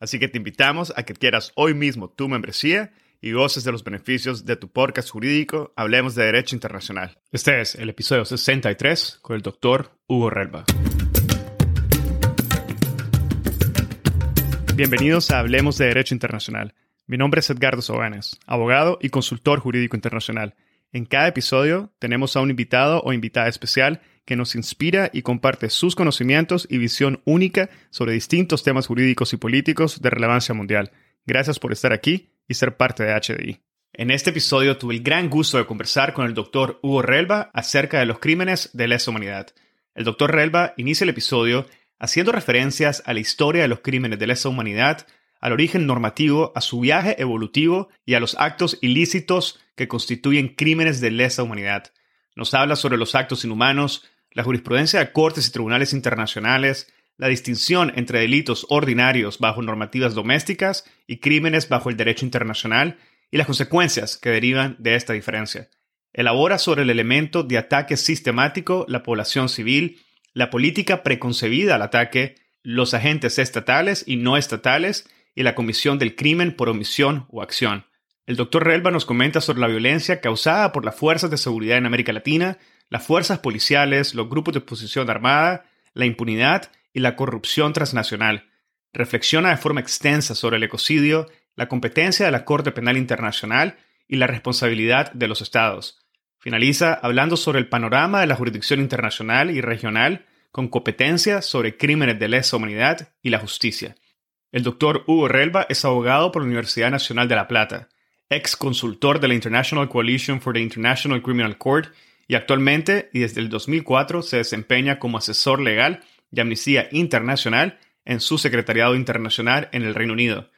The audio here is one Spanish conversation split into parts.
Así que te invitamos a que adquieras hoy mismo tu membresía y goces de los beneficios de tu podcast jurídico Hablemos de Derecho Internacional. Este es el episodio 63 con el doctor Hugo Relva. Bienvenidos a Hablemos de Derecho Internacional. Mi nombre es Edgardo Sobanes, abogado y consultor jurídico internacional. En cada episodio tenemos a un invitado o invitada especial que nos inspira y comparte sus conocimientos y visión única sobre distintos temas jurídicos y políticos de relevancia mundial. Gracias por estar aquí y ser parte de HDI. En este episodio tuve el gran gusto de conversar con el doctor Hugo Relva acerca de los crímenes de lesa humanidad. El doctor Relva inicia el episodio haciendo referencias a la historia de los crímenes de lesa humanidad, al origen normativo, a su viaje evolutivo y a los actos ilícitos que constituyen crímenes de lesa humanidad. Nos habla sobre los actos inhumanos, la jurisprudencia de cortes y tribunales internacionales, la distinción entre delitos ordinarios bajo normativas domésticas y crímenes bajo el derecho internacional y las consecuencias que derivan de esta diferencia. Elabora sobre el elemento de ataque sistemático, la población civil, la política preconcebida al ataque, los agentes estatales y no estatales y la comisión del crimen por omisión o acción. El doctor Relva nos comenta sobre la violencia causada por las fuerzas de seguridad en América Latina, las fuerzas policiales, los grupos de oposición armada, la impunidad y la corrupción transnacional. Reflexiona de forma extensa sobre el ecocidio, la competencia de la Corte Penal Internacional y la responsabilidad de los estados. Finaliza hablando sobre el panorama de la jurisdicción internacional y regional con competencia sobre crímenes de lesa humanidad y la justicia. El doctor Hugo Relva es abogado por la Universidad Nacional de La Plata, ex consultor de la International Coalition for the International Criminal Court y actualmente y desde el 2004 se desempeña como asesor legal de Amnistía Internacional en su secretariado internacional en el Reino Unido.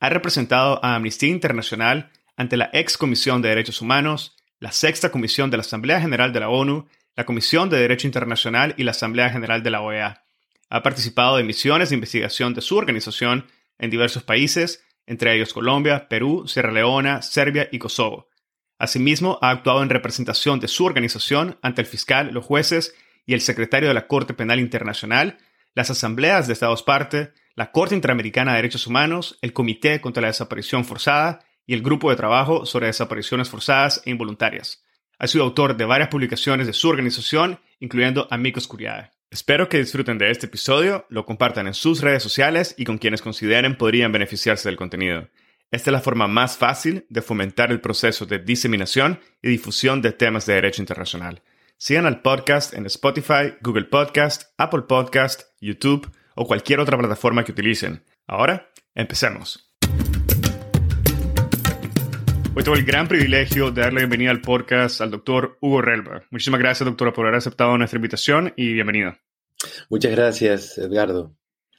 Ha representado a Amnistía Internacional ante la ex Comisión de Derechos Humanos, la Sexta Comisión de la Asamblea General de la ONU, la Comisión de Derecho Internacional y la Asamblea General de la OEA. Ha participado en misiones de investigación de su organización en diversos países, entre ellos Colombia, Perú, Sierra Leona, Serbia y Kosovo. Asimismo, ha actuado en representación de su organización ante el fiscal, los jueces y el secretario de la Corte Penal Internacional, las asambleas de Estados parte, la Corte Interamericana de Derechos Humanos, el Comité contra la Desaparición Forzada y el Grupo de Trabajo sobre Desapariciones Forzadas e Involuntarias. Ha sido autor de varias publicaciones de su organización, incluyendo Amicus Curiae. Espero que disfruten de este episodio, lo compartan en sus redes sociales y con quienes consideren podrían beneficiarse del contenido. Esta es la forma más fácil de fomentar el proceso de diseminación y difusión de temas de derecho internacional. Sigan al podcast en Spotify, Google Podcast, Apple Podcast, YouTube o cualquier otra plataforma que utilicen. Ahora, empecemos. Hoy tengo el gran privilegio de darle bienvenida al podcast al doctor Hugo Relva. Muchísimas gracias, doctora, por haber aceptado nuestra invitación y bienvenido. Muchas gracias, Edgardo.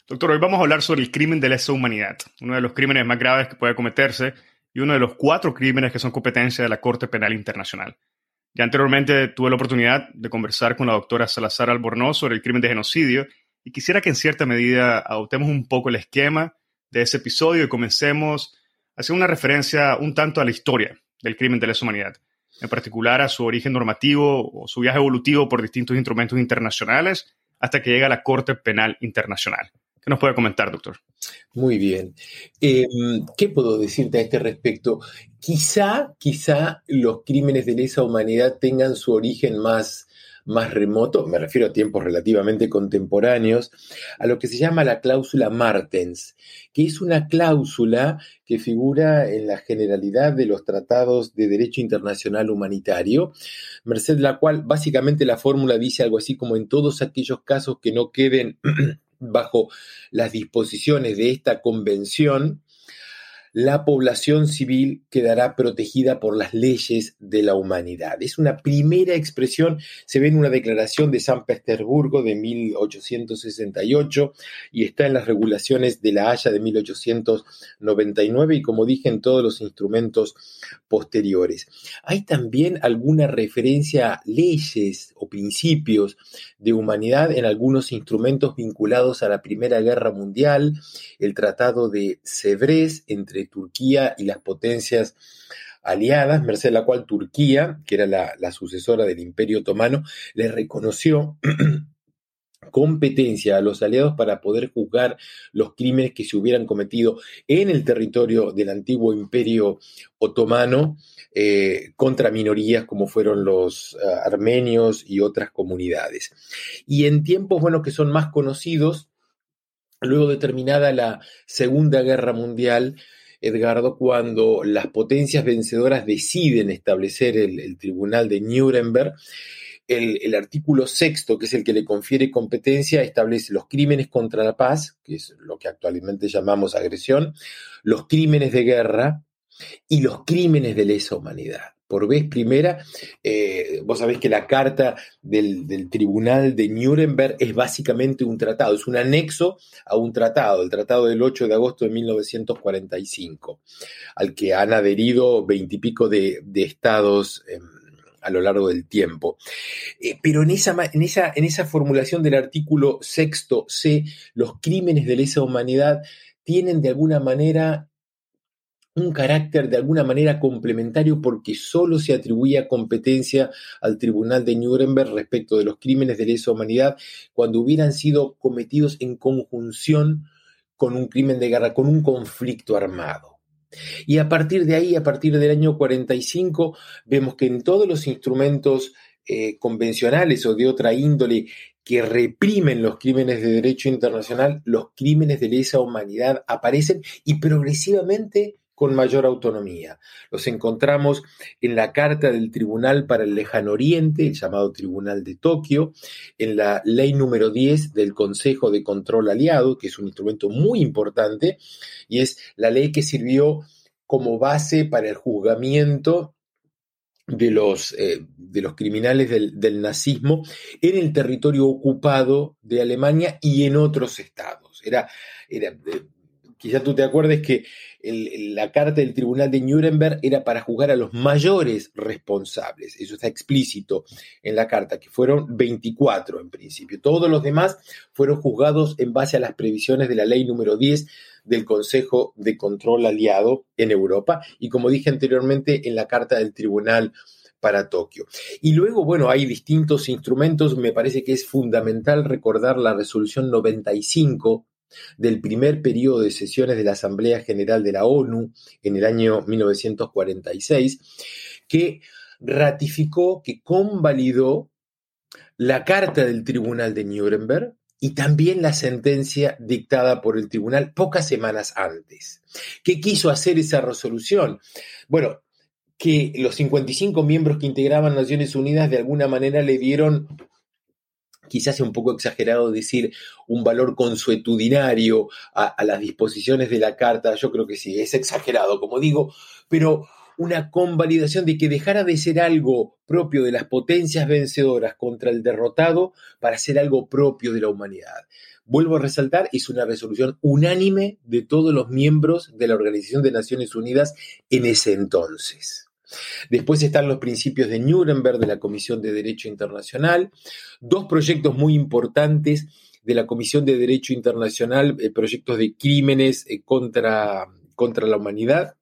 Doctor, hoy vamos a hablar sobre el crimen de lesa humanidad, uno de los crímenes más graves que puede cometerse y uno de los cuatro crímenes que son competencia de la Corte Penal Internacional. Ya anteriormente tuve la oportunidad de conversar con la doctora Salazar Albornoz sobre el crimen de genocidio y quisiera que en cierta medida adoptemos un poco el esquema de ese episodio y comencemos a hacer una referencia un tanto a la historia del crimen de lesa humanidad, en particular a su origen normativo o su viaje evolutivo por distintos instrumentos internacionales hasta que llega a la Corte Penal Internacional. ¿Qué nos puede comentar, doctor? Muy bien. Em, ¿Qué puedo decirte a este respecto? Quizá, quizá los crímenes de lesa humanidad tengan su origen más, más remoto, me refiero a tiempos relativamente contemporáneos, a lo que se llama la cláusula Martens, que es una cláusula que figura en la generalidad de los tratados de derecho internacional humanitario, merced la cual básicamente la fórmula dice algo así como en todos aquellos casos que no queden bajo las disposiciones de esta convención, la población civil quedará protegida por las leyes de la humanidad. Es una primera expresión, se ve en una declaración de San Petersburgo de 1868 y está en las regulaciones de la Haya de 1899 y como dije en todos los instrumentos posteriores. Hay también alguna referencia a leyes o principios de humanidad en algunos instrumentos vinculados a la Primera Guerra Mundial, el Tratado de Sevres entre Turquía y las potencias aliadas, merced a la cual Turquía, que era la, sucesora del Imperio Otomano, le reconoció competencia a los aliados para poder juzgar los crímenes que se hubieran cometido en el territorio del antiguo imperio otomano eh, contra minorías como fueron los eh, armenios y otras comunidades. Y en tiempos, bueno, que son más conocidos, luego de terminada la Segunda Guerra Mundial, Edgardo, cuando las potencias vencedoras deciden establecer el, tribunal de Nuremberg, el, artículo sexto, que es el que le confiere competencia, establece los crímenes contra la paz, que es lo que actualmente llamamos agresión, los crímenes de guerra y los crímenes de lesa humanidad por vez primera. Eh, vos sabés que la carta del, Tribunal de Nuremberg es básicamente un tratado, es un anexo a un tratado, el tratado del 8 de agosto de 1945, al que han adherido veintipico de, estados. Em, a lo largo del tiempo. Eh, pero en esa, en, esa, en esa formulación del artículo sexto C, los crímenes de lesa humanidad tienen de alguna manera un carácter de alguna manera complementario porque solo se atribuía competencia al Tribunal de Nuremberg respecto de los crímenes de lesa humanidad cuando hubieran sido cometidos en conjunción con un crimen de guerra, con un conflicto armado. Y a partir de ahí, a partir del año 45, vemos que en todos los instrumentos eh, convencionales o de otra índole que reprimen los crímenes de derecho internacional, los crímenes de lesa humanidad aparecen y progresivamente con mayor autonomía. Los encontramos en la Carta del Tribunal para el Lejano Oriente, el llamado Tribunal de Tokio, en la Ley número 10 del Consejo de Control Aliado, que es un instrumento muy importante, y es la ley que sirvió como base para el juzgamiento de los, eh, de los criminales del, nazismo en el territorio ocupado de Alemania y en otros estados. Era, era eh, quizá tú te acuerdes que la carta del Tribunal de Nuremberg era para juzgar a los mayores responsables. Eso está explícito en la carta, que fueron 24 en principio. Todos los demás fueron juzgados en base a las previsiones de la ley número 10 del Consejo de Control Aliado en Europa y como dije anteriormente en la carta del Tribunal para Tokio. Y luego, bueno, hay distintos instrumentos. Me parece que es fundamental recordar la resolución 95 del primer periodo de sesiones de la Asamblea General de la ONU en el año 1946, que ratificó, que convalidó la carta del Tribunal de Nuremberg y también la sentencia dictada por el tribunal pocas semanas antes. ¿Qué quiso hacer esa resolución? Bueno, que los 55 miembros que integraban Naciones Unidas de alguna manera le dieron quizás sea un poco exagerado decir un valor consuetudinario a, las disposiciones de la carta, yo creo que sí, es exagerado, como digo, pero una convalidación de que dejara de ser algo propio de las potencias vencedoras contra el derrotado para ser algo propio de la humanidad. Vuelvo a resaltar, es una resolución unánime de todos los miembros de la Organización de Naciones Unidas en ese entonces. Después están los principios de Nuremberg de la Comisión de Derecho Internacional, dos proyectos muy importantes de la Comisión de Derecho Internacional, eh, proyectos de crímenes eh, contra, contra la humanidad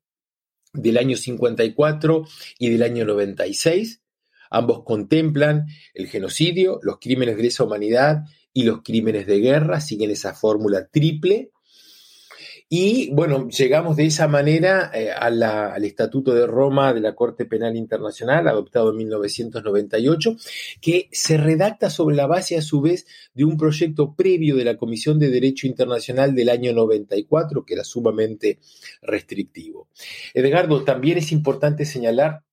del año 54 y del año 96. Ambos contemplan el genocidio, los crímenes de lesa humanidad y los crímenes de guerra, siguen esa fórmula triple y bueno, llegamos de esa manera eh, al Estatuto de Roma de la Corte Penal Internacional, adoptado en 1998, que se redacta sobre la base a su vez de un proyecto previo de la Comisión de Derecho Internacional del año 94, que era sumamente restrictivo. Edgardo, también es importante señalar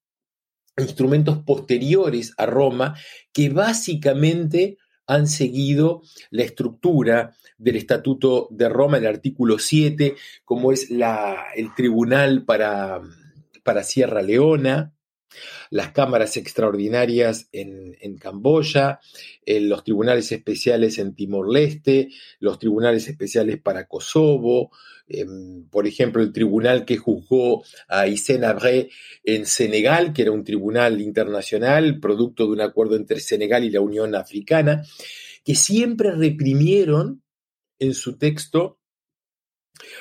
instrumentos posteriores a Roma que básicamente han seguido la estructura del Estatuto de Roma, el artículo 7, como es la, el Tribunal para, Sierra Leona, las cámaras extraordinarias en, Camboya, eh, los tribunales especiales en Timor-Leste, los tribunales especiales para Kosovo, em, por ejemplo, el tribunal que juzgó a Hissène Abré en Senegal, que era un tribunal internacional, producto de un acuerdo entre Senegal y la Unión Africana, que siempre reprimieron en su texto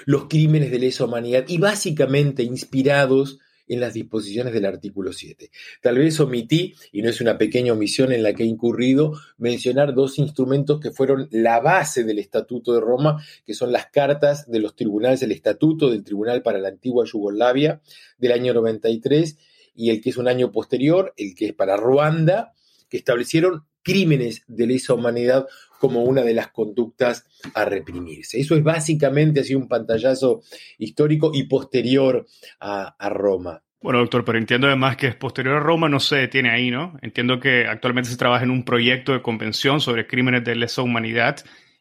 los crímenes de lesa humanidad y básicamente inspirados en las disposiciones del artículo 7. Tal vez omití, y no es una pequeña omisión en la que he incurrido, mencionar dos instrumentos que fueron la base del Estatuto de Roma, que son las cartas de los tribunales, el Estatuto del Tribunal para la Antigua Yugoslavia del año 93 y el que es un año posterior, el que es para Ruanda, que establecieron crímenes de lesa humanidad como una de las conductas a reprimirse. Eso es básicamente así un pantallazo histórico y posterior a, Roma. Bueno, doctor, pero entiendo además que es posterior a Roma, no se detiene ahí, ¿no? Entiendo que actualmente se trabaja en un proyecto de convención sobre crímenes de lesa humanidad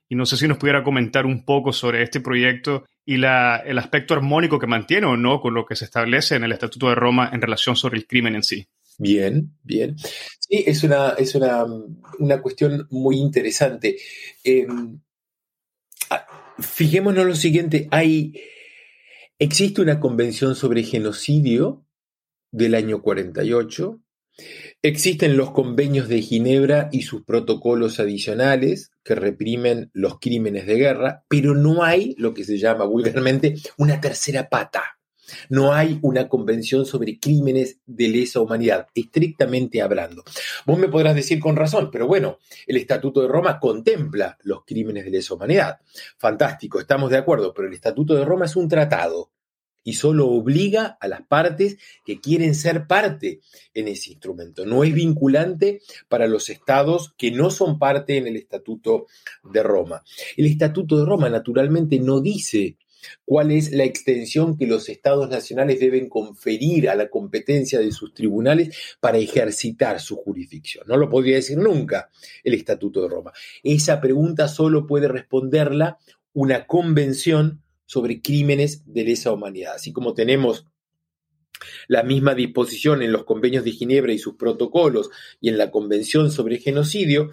y no sé si nos pudiera comentar un poco sobre este proyecto y la, el aspecto armónico que mantiene o no con lo que se establece en el Estatuto de Roma en relación sobre el crimen en sí. Bien, bien. Sí, es una, es una, cuestión muy interesante. Em, ah, fijémonos lo siguiente, hay, existe una convención sobre genocidio del año 48, existen los convenios de Ginebra y sus protocolos adicionales que reprimen los crímenes de guerra, pero no hay lo que se llama vulgarmente una tercera pata. No hay una convención sobre crímenes de lesa humanidad, estrictamente hablando. Vos me podrás decir con razón, pero bueno, el Estatuto de Roma contempla los crímenes de lesa humanidad. Fantástico, estamos de acuerdo, pero el Estatuto de Roma es un tratado y solo obliga a las partes que quieren ser parte en ese instrumento. No es vinculante para los estados que no son parte en el Estatuto de Roma. El Estatuto de Roma naturalmente no dice cuál es la extensión que los estados nacionales deben conferir a la competencia de sus tribunales para ejercitar su jurisdicción. No lo podría decir nunca el Estatuto de Roma. Esa pregunta solo puede responderla una convención sobre crímenes de lesa humanidad. Así como tenemos la misma disposición en los convenios de Ginebra y sus protocolos y en la Convención sobre Genocidio,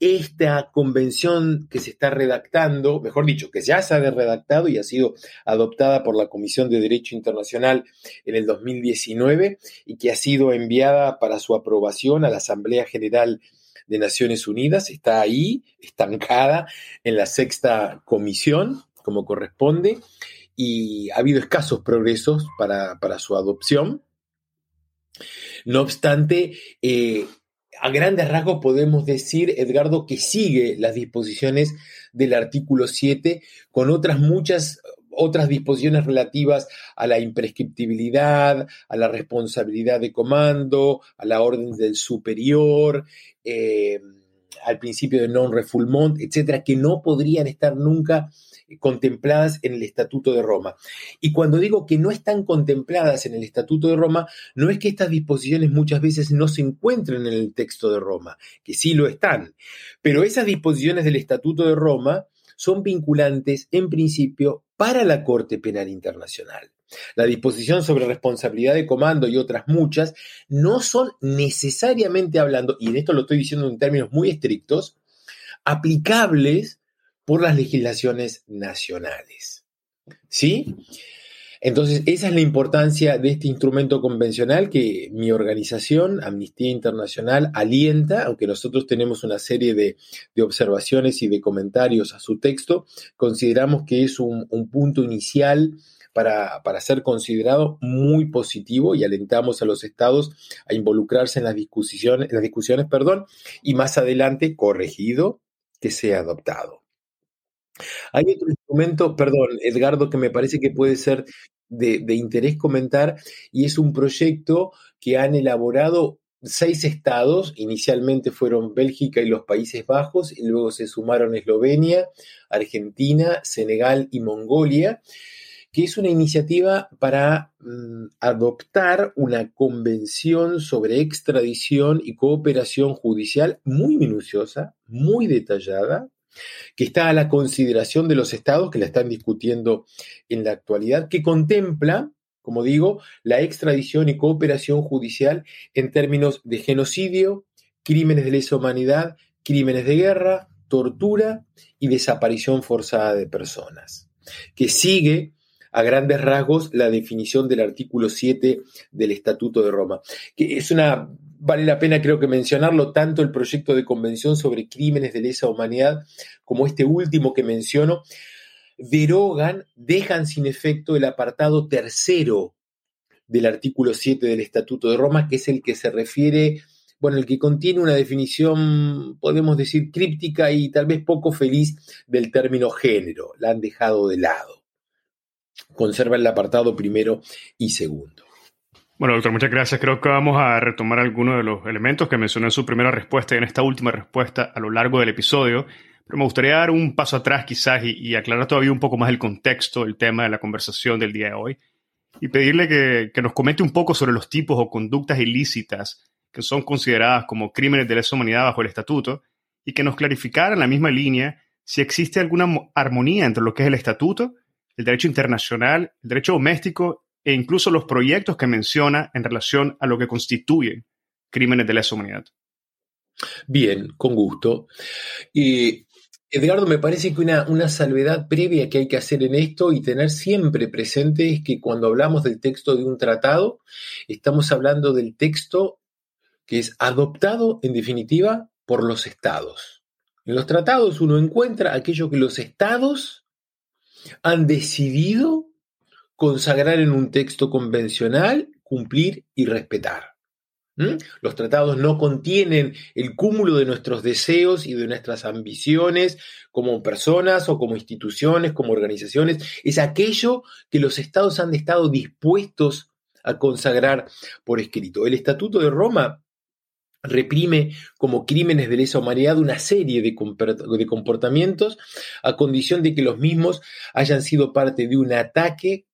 esta convención que se está redactando, mejor dicho, que ya se ha redactado y ha sido adoptada por la Comisión de Derecho Internacional en el 2019 y que ha sido enviada para su aprobación a la Asamblea General de Naciones Unidas, está ahí, estancada en la sexta comisión, como corresponde, y ha habido escasos progresos para, su adopción. No obstante, eh, a grandes rasgos podemos decir, Edgardo, que sigue las disposiciones del artículo 7 con otras muchas otras disposiciones relativas a la imprescriptibilidad, a la responsabilidad de comando, a la orden del superior, eh, al principio de non-refoulement, etcétera, que no podrían estar nunca contempladas en el Estatuto de Roma. Y cuando digo que no están contempladas en el Estatuto de Roma, no es que estas disposiciones muchas veces no se encuentren en el texto de Roma, que sí lo están, pero esas disposiciones del Estatuto de Roma son vinculantes en principio para la Corte Penal Internacional. La disposición sobre responsabilidad de comando y otras muchas no son necesariamente hablando, y en esto lo estoy diciendo en términos muy estrictos, aplicables por las legislaciones nacionales. ¿Sí? Entonces, esa es la importancia de este instrumento convencional que mi organización, Amnistía Internacional, alienta, aunque nosotros tenemos una serie de, observaciones y de comentarios a su texto, consideramos que es un, punto inicial para, ser considerado muy positivo y alentamos a los estados a involucrarse en las discusiones, las discusiones perdón, y más adelante corregido que sea adoptado. Hay otro instrumento, perdón, Edgardo, que me parece que puede ser de, interés comentar, y es un proyecto que han elaborado seis estados, inicialmente fueron Bélgica y los Países Bajos, y luego se sumaron Eslovenia, Argentina, Senegal y Mongolia, que es una iniciativa para mm, adoptar una convención sobre extradición y cooperación judicial muy minuciosa, muy detallada, que está a la consideración de los estados que la están discutiendo en la actualidad, que contempla, como digo, la extradición y cooperación judicial en términos de genocidio, crímenes de lesa humanidad, crímenes de guerra, tortura y desaparición forzada de personas, que sigue a grandes rasgos la definición del artículo 7 del Estatuto de Roma, que es una vale la pena creo que mencionarlo, tanto el proyecto de convención sobre crímenes de lesa humanidad como este último que menciono, derogan, dejan sin efecto el apartado tercero del artículo 7 del Estatuto de Roma, que es el que se refiere, bueno, el que contiene una definición, podemos decir, críptica y tal vez poco feliz del término género. La han dejado de lado. Conserva el apartado primero y segundo. Bueno, doctor, muchas gracias. Creo que vamos a retomar algunos de los elementos que mencionó en su primera respuesta y en esta última respuesta a lo largo del episodio. Pero me gustaría dar un paso atrás quizás y, aclarar todavía un poco más el contexto, el tema de la conversación del día de hoy y pedirle que, que nos comente un poco sobre los tipos o conductas ilícitas que son consideradas como crímenes de lesa humanidad bajo el estatuto y que nos clarificara en la misma línea si existe alguna armonía entre lo que es el estatuto, el derecho internacional, el derecho doméstico e incluso los proyectos que menciona en relación a lo que constituyen crímenes de lesa humanidad. Bien, con gusto. Y Edgardo, me parece que una, una, salvedad previa que hay que hacer en esto y tener siempre presente es que cuando hablamos del texto de un tratado, estamos hablando del texto que es adoptado, en definitiva, por los estados. En los tratados uno encuentra aquello que los estados han decidido consagrar en un texto convencional, cumplir y respetar. Los tratados no contienen el cúmulo de nuestros deseos y de nuestras ambiciones como personas o como instituciones, como organizaciones. Es aquello que los estados han estado dispuestos a consagrar por escrito. El Estatuto de Roma reprime como crímenes de lesa humanidad una serie de, comportamientos a condición de que los mismos hayan sido parte de un ataque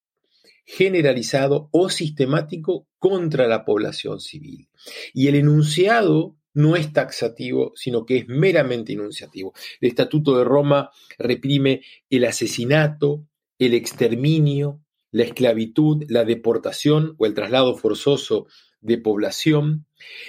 generalizado o sistemático contra la población civil. Y el enunciado no es taxativo, sino que es meramente enunciativo. El Estatuto de Roma reprime el asesinato, el exterminio, la esclavitud, la deportación o el traslado forzoso de población,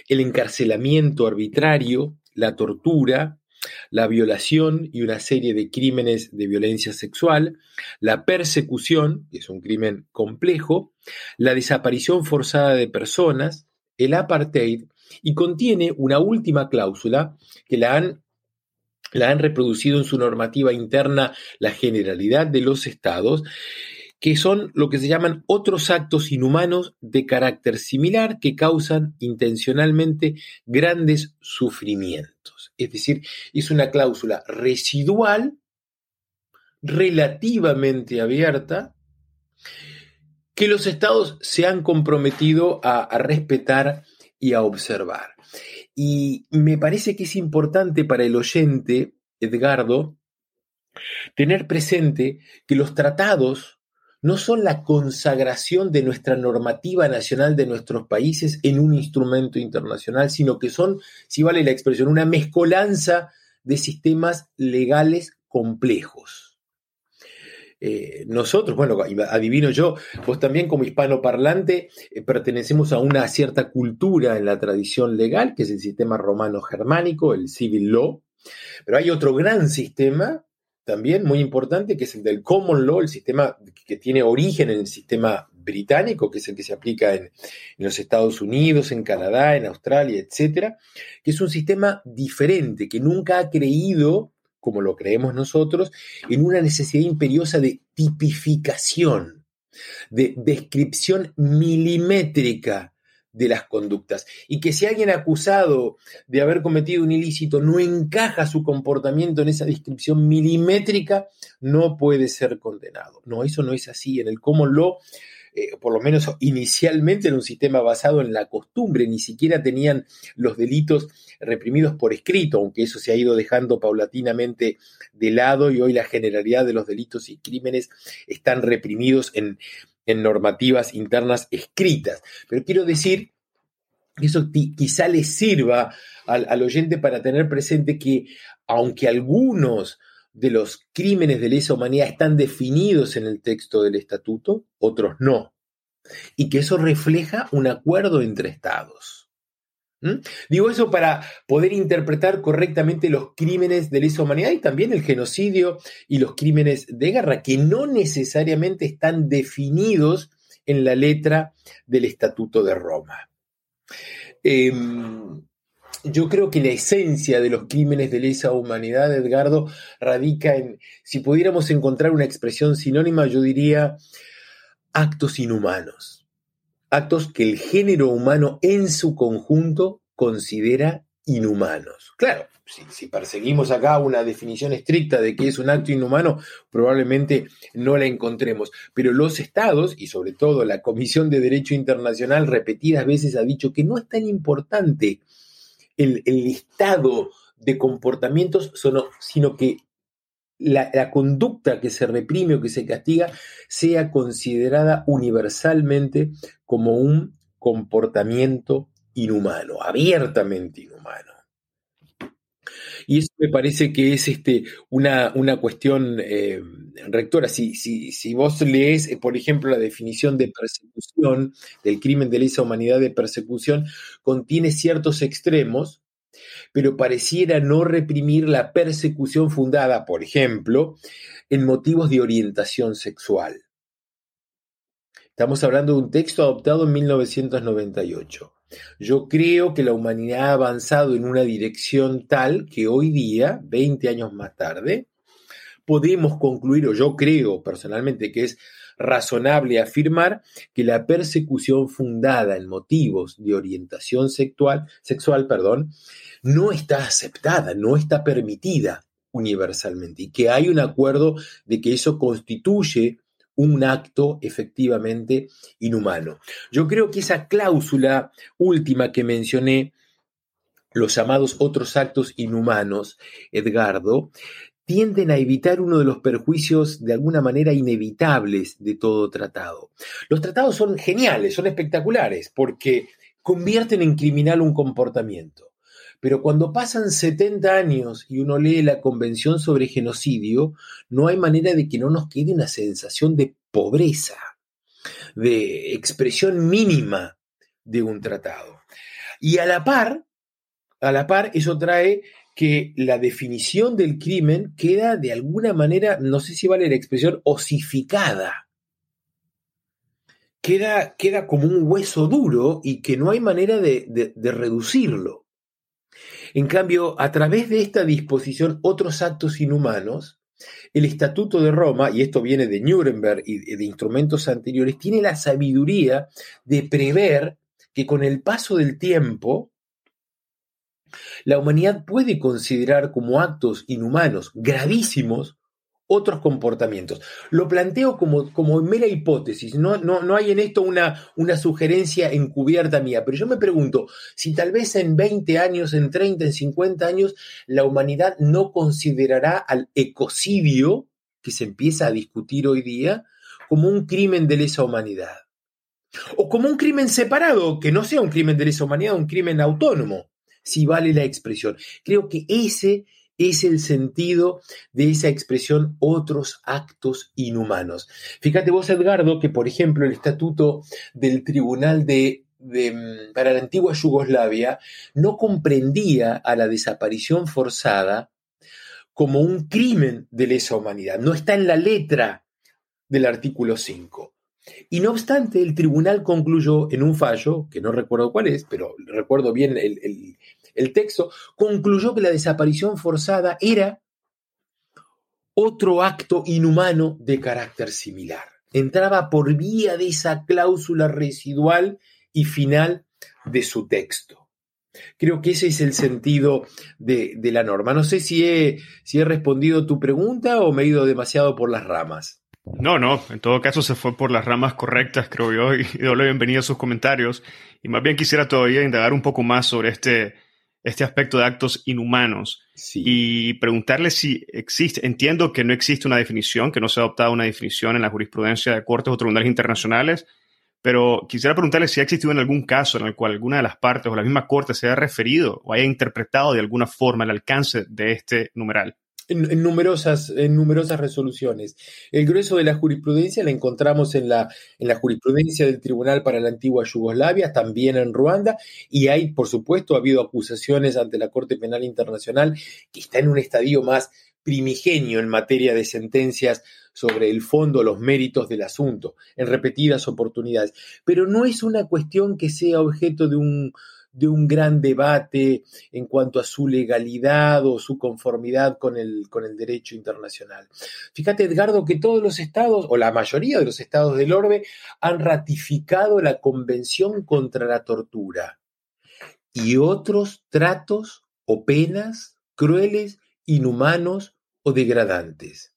el encarcelamiento arbitrario, la tortura, la violación y una serie de crímenes de violencia sexual, la persecución, que es un crimen complejo, la desaparición forzada de personas, el apartheid, y contiene una última cláusula que la han, reproducido en su normativa interna la generalidad de los estados, que son lo que se llaman otros actos inhumanos de carácter similar que causan intencionalmente grandes sufrimientos. Es decir, es una cláusula residual, relativamente abierta, que los estados se han comprometido a, respetar y a observar. Y me parece que es importante para el oyente, Edgardo, tener presente que los tratados no son la consagración de nuestra normativa nacional de nuestros países en un instrumento internacional, sino que son, si vale la expresión, una mezcolanza de sistemas legales complejos. Eh, nosotros, bueno, adivino yo, vos también como hispanoparlante eh, pertenecemos a una cierta cultura en la tradición legal, que es el sistema romano-germánico, el civil law, pero hay otro gran sistema también muy importante, que es el del common law, el sistema que tiene origen en el sistema británico, que es el que se aplica en, los Estados Unidos, en Canadá, en Australia, etcétera, que es un sistema diferente, que nunca ha creído como lo creemos nosotros, en una necesidad imperiosa de tipificación, de descripción milimétrica de las conductas. Y que si alguien acusado de haber cometido un ilícito no encaja su comportamiento en esa descripción milimétrica, no puede ser condenado. No, eso no es así. En el cómo lo eh, por lo menos inicialmente era un sistema basado en la costumbre, ni siquiera tenían los delitos reprimidos por escrito, aunque eso se ha ido dejando paulatinamente de lado y hoy la generalidad de los delitos y crímenes están reprimidos en, normativas internas escritas. Pero quiero decir que eso quizá le sirva al, al oyente para tener presente que aunque algunos de los crímenes de lesa humanidad están definidos en el texto del estatuto, otros no. Y que eso refleja un acuerdo entre estados. ¿Mm? Digo eso para poder interpretar correctamente los crímenes de lesa humanidad y también el genocidio y los crímenes de guerra, que no necesariamente están definidos en la letra del Estatuto de Roma. Em, yo creo que la esencia de los crímenes de lesa humanidad, Edgardo, radica en, si pudiéramos encontrar una expresión sinónima, yo diría actos inhumanos. Actos que el género humano en su conjunto considera inhumanos. Claro, si, perseguimos acá una definición estricta de qué es un acto inhumano, probablemente no la encontremos. Pero los estados, y sobre todo la Comisión de Derecho Internacional, repetidas veces ha dicho que no es tan importante el, listado de comportamientos, sino que la, conducta que se reprime o que se castiga sea considerada universalmente como un comportamiento inhumano, abiertamente inhumano. Y eso me parece que es este, una, una cuestión eh, rectora. Si, si, si, vos lees, eh, por ejemplo, la definición de persecución, del crimen de lesa humanidad de persecución, contiene ciertos extremos, pero pareciera no reprimir la persecución fundada, por ejemplo, en motivos de orientación sexual. Estamos hablando de un texto adoptado en 1998. Yo creo que la humanidad ha avanzado en una dirección tal que hoy día, 20 años más tarde, podemos concluir, o yo creo personalmente que es razonable afirmar que la persecución fundada en motivos de orientación sexual, sexual perdón, no está aceptada, no está permitida universalmente y que hay un acuerdo de que eso constituye un acto efectivamente inhumano. Yo creo que esa cláusula última que mencioné, los llamados otros actos inhumanos, Edgardo, tienden a evitar uno de los perjuicios de alguna manera inevitables de todo tratado. Los tratados son geniales, son espectaculares, porque convierten en criminal un comportamiento. Pero cuando pasan 70 años y uno lee la Convención sobre Genocidio, no hay manera de que no nos quede una sensación de pobreza, de expresión mínima de un tratado. Y a la par, a la par, eso trae que la definición del crimen queda de alguna manera, no sé si vale la expresión, osificada. Queda, queda como un hueso duro y que no hay manera de reducirlo. En cambio, a través de esta disposición, otros actos inhumanos, el Estatuto de Roma, y esto viene de Nuremberg y de instrumentos anteriores, tiene la sabiduría de prever que con el paso del tiempo, la humanidad puede considerar como actos inhumanos gravísimos otros comportamientos. Lo planteo como, como mera hipótesis, no, no, no hay en esto una, una, sugerencia encubierta mía, pero yo me pregunto si tal vez en 20 años, en 30, en 50 años, la humanidad no considerará al ecocidio, que se empieza a discutir hoy día, como un crimen de lesa humanidad. O como un crimen separado, que no sea un crimen de lesa humanidad, un crimen autónomo, si vale la expresión. Creo que ese es el sentido de esa expresión otros actos inhumanos. Fíjate vos, Edgardo, que por ejemplo el estatuto del Tribunal de, mm, para la antigua Yugoslavia no comprendía a la desaparición forzada como un crimen de lesa humanidad. No está en la letra del artículo 5. Y no obstante, el tribunal concluyó en un fallo, que no recuerdo cuál es, pero recuerdo bien el, texto, concluyó que la desaparición forzada era otro acto inhumano de carácter similar. Entraba por vía de esa cláusula residual y final de su texto. Creo que ese es el sentido de, de la norma. No sé si he, si he respondido tu pregunta o me he ido demasiado por las ramas. No, no, en todo caso se fue por las ramas correctas, creo yo, y doy bienvenida a sus comentarios. Y más bien quisiera todavía indagar un poco más sobre este, este aspecto de actos inhumanos y preguntarle si existe, entiendo que no existe una definición, que no se ha adoptado una definición en la jurisprudencia de cortes o tribunales internacionales, pero quisiera preguntarle si ha existido en algún caso en el cual alguna de las partes o la misma corte se haya referido o haya interpretado de alguna forma el alcance de este numeral en, numerosas, en numerosas resoluciones. El grueso de la jurisprudencia la encontramos en la, en la jurisprudencia del Tribunal para la Antigua Yugoslavia, también en Ruanda, y hay, por supuesto, ha habido acusaciones ante la Corte Penal Internacional que está en un estadio más primigenio en materia de sentencias sobre el fondo, los méritos del asunto, en repetidas oportunidades. Pero no es una cuestión que sea objeto de un, de un gran debate en cuanto a su legalidad o su conformidad con el, con el derecho internacional. Fíjate, Edgardo, que todos los estados, o la mayoría de los estados del orbe, han ratificado la Convención contra la Tortura y otros tratos o penas crueles, inhumanos o degradantes.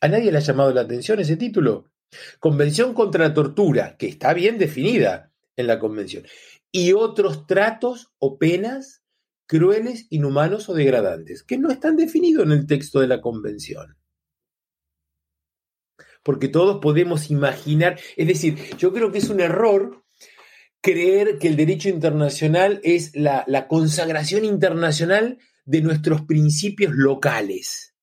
¿A nadie le ha llamado la atención ese título? Convención contra la Tortura, que está bien definida en la Convención y otros tratos o penas crueles, inhumanos o degradantes, que no están definidos en el texto de la Convención. Porque todos podemos imaginar, es decir, yo creo que es un error creer que el derecho internacional es la, consagración internacional de nuestros principios locales.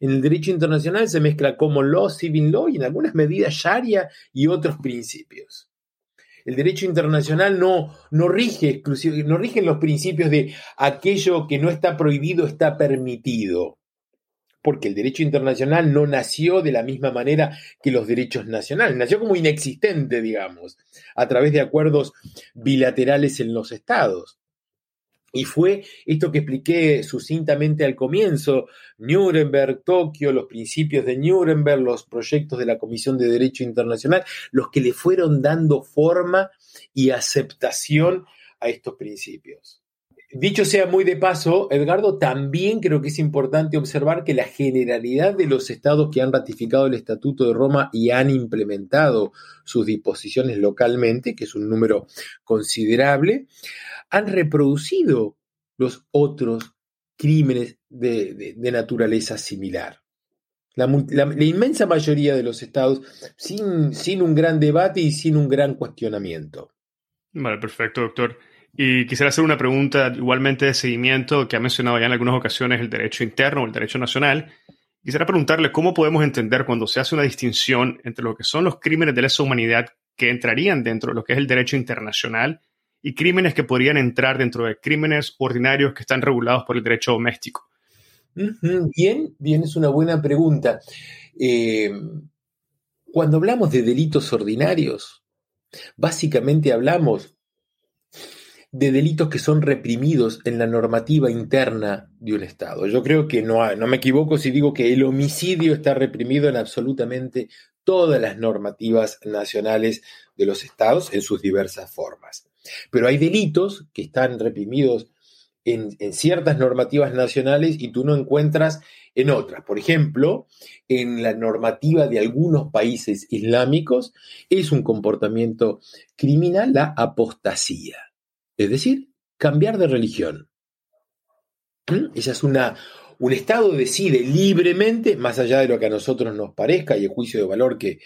En el derecho internacional se mezcla common law, civil law y en algunas medidas sharia y otros principios. El derecho internacional no, no rige no rigen los principios de aquello que no está prohibido está permitido. Porque el derecho internacional no nació de la misma manera que los derechos nacionales, nació como inexistente, digamos, a través de acuerdos bilaterales en los estados. Y fue esto que expliqué sucintamente al comienzo, Nuremberg, Tokio, los principios de Nuremberg, los proyectos de la Comisión de Derecho Internacional, los que le fueron dando forma y aceptación a estos principios. Dicho sea muy de paso, Edgardo, también creo que es importante observar que la generalidad de los estados que han ratificado el Estatuto de Roma y han implementado sus disposiciones localmente, que es un número considerable, han reproducido los otros crímenes de, naturaleza similar. La, inmensa mayoría de los estados sin, sin un gran debate y sin un gran cuestionamiento. Vale, perfecto, doctor. Y quisiera hacer una pregunta igualmente de seguimiento que ha mencionado ya en algunas ocasiones el derecho interno o el derecho nacional. Quisiera preguntarle cómo podemos entender cuando se hace una distinción entre lo que son los crímenes de lesa humanidad que entrarían dentro de lo que es el derecho internacional y crímenes que podrían entrar dentro de crímenes ordinarios que están regulados por el derecho doméstico? Bien, bien, es una buena pregunta. Eh, cuando hablamos de delitos ordinarios, básicamente hablamos de delitos que son reprimidos en la normativa interna de un Estado. Yo creo que no, no me equivoco si digo que el homicidio está reprimido en absolutamente todas las normativas nacionales de los estados en sus diversas formas. Pero hay delitos que están reprimidos en, ciertas normativas nacionales y tú no encuentras en otras. Por ejemplo, en la normativa de algunos países islámicos es un comportamiento criminal la apostasía, es decir, cambiar de religión. ¿Mm? Es una, un Estado decide libremente, más allá de lo que a nosotros nos parezca y el juicio de valor que,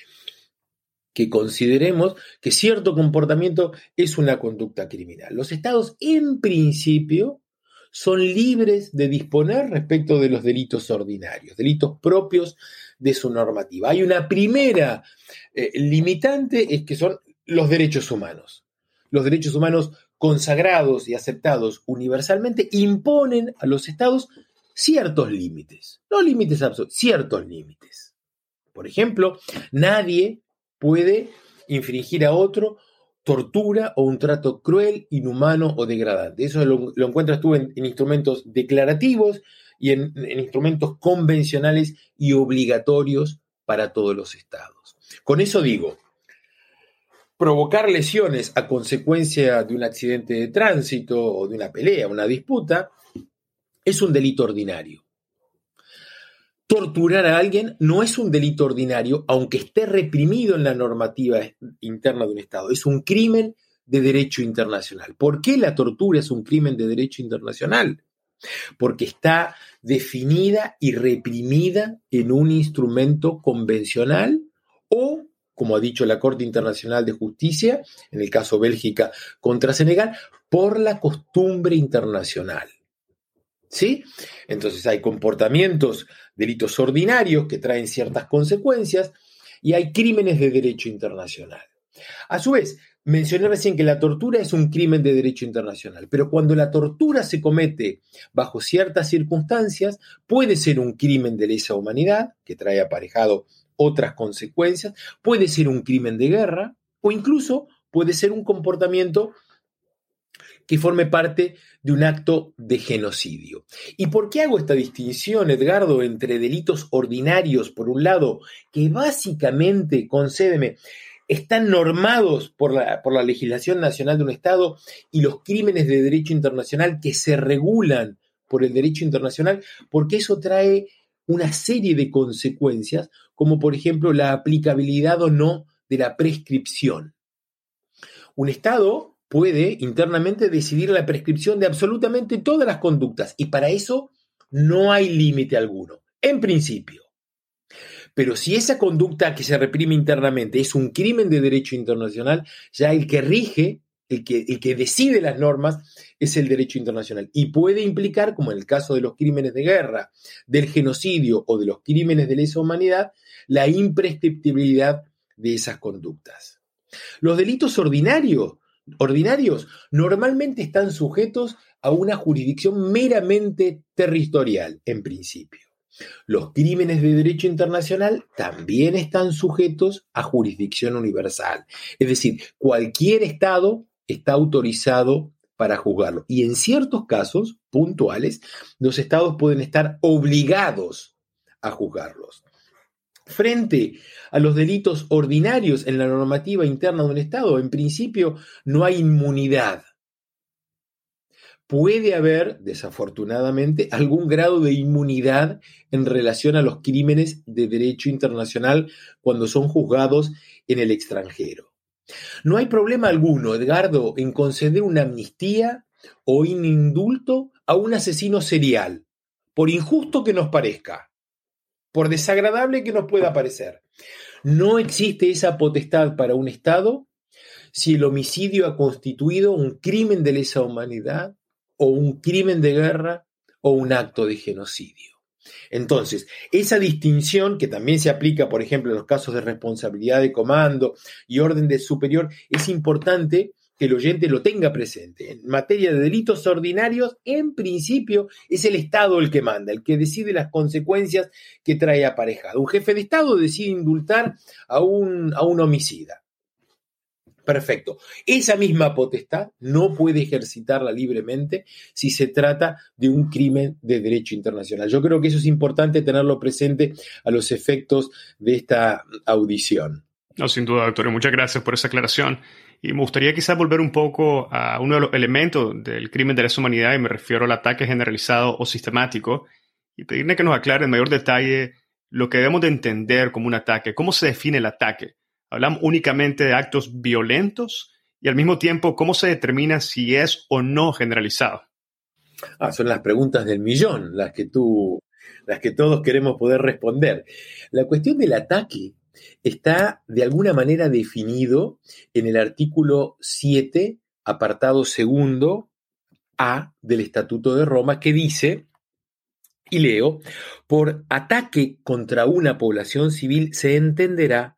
que consideremos que cierto comportamiento es una conducta criminal. Los estados, en principio, son libres de disponer respecto de los delitos ordinarios, delitos propios de su normativa. Hay una primera eh, limitante, es que son los derechos humanos. Los derechos humanos consagrados y aceptados universalmente imponen a los estados ciertos límites, no límites absolutos, ciertos límites. Por ejemplo, nadie puede infringir a otro tortura o un trato cruel, inhumano o degradante. Eso lo, encuentras tú en, instrumentos declarativos y en, en instrumentos convencionales y obligatorios para todos los estados. Con eso digo, provocar lesiones a consecuencia de un accidente de tránsito o de una pelea, una disputa, es un delito ordinario. Torturar a alguien no es un delito ordinario, aunque esté reprimido en la normativa interna de un Estado. Es un crimen de derecho internacional. ¿Por qué la tortura es un crimen de derecho internacional? Porque está definida y reprimida en un instrumento convencional o, como ha dicho la Corte Internacional de Justicia, en el caso Bélgica contra Senegal, por la costumbre internacional. ¿Sí? Entonces hay comportamientos, delitos ordinarios que traen ciertas consecuencias y hay crímenes de derecho internacional. A su vez, mencioné recién que la tortura es un crimen de derecho internacional, pero cuando la tortura se comete bajo ciertas circunstancias, puede ser un crimen de lesa humanidad, que trae aparejado otras consecuencias, puede ser un crimen de guerra o incluso puede ser un comportamiento que forme parte de un acto de genocidio. ¿Y por qué hago esta distinción, Edgardo, entre delitos ordinarios, por un lado, que básicamente, concédeme, están normados por la, por la legislación nacional de un Estado y los crímenes de derecho internacional que se regulan por el derecho internacional? Porque eso trae una serie de consecuencias, como por ejemplo la aplicabilidad o no de la prescripción. Un Estado puede internamente decidir la prescripción de absolutamente todas las conductas y para eso no hay límite alguno, en principio. Pero si esa conducta que se reprime internamente es un crimen de derecho internacional, ya el que rige, el que, decide las normas, es el derecho internacional. Y puede implicar, como en el caso de los crímenes de guerra, del genocidio o de los crímenes de lesa humanidad, la imprescriptibilidad de esas conductas. Los delitos ordinarios ordinarios normalmente están sujetos a una jurisdicción meramente territorial, en principio. Los crímenes de derecho internacional también están sujetos a jurisdicción universal. Es decir, cualquier Estado está autorizado para juzgarlo. Y en ciertos casos puntuales, los Estados pueden estar obligados a juzgarlos. Frente a los delitos ordinarios en la normativa interna de un Estado, en principio no hay inmunidad. Puede haber, desafortunadamente, algún grado de inmunidad en relación a los crímenes de derecho internacional cuando son juzgados en el extranjero. No hay problema alguno, Edgardo, en conceder una amnistía o un indulto a un asesino serial, por injusto que nos parezca por desagradable que nos pueda parecer. No existe esa potestad para un Estado si el homicidio ha constituido un crimen de lesa humanidad o un crimen de guerra o un acto de genocidio. Entonces, esa distinción que también se aplica, por ejemplo, en los casos de responsabilidad de comando y orden de superior, es importante que el oyente lo tenga presente. En materia de delitos ordinarios, en principio es el Estado el que manda, el que decide las consecuencias que trae aparejado. Un jefe de Estado decide indultar a un, a un homicida. Perfecto. Esa misma potestad no puede ejercitarla libremente si se trata de un crimen de derecho internacional. Yo creo que eso es importante tenerlo presente a los efectos de esta audición. No, sin duda, doctor. Muchas gracias por esa aclaración. Y me gustaría quizás volver un poco a uno de los elementos del crimen de lesa humanidad, y me refiero al ataque generalizado o sistemático, y pedirle que nos aclare en mayor detalle lo que debemos de entender como un ataque. ¿Cómo se define el ataque? ¿Hablamos únicamente de actos violentos? Y al mismo tiempo, ¿cómo se determina si es o no generalizado? Ah, son las preguntas del millón, las que tú, las que todos queremos poder responder. La cuestión del ataque está de alguna manera definido en el artículo 7, apartado segundo, A del Estatuto de Roma que dice, y leo, por ataque contra una población civil se entenderá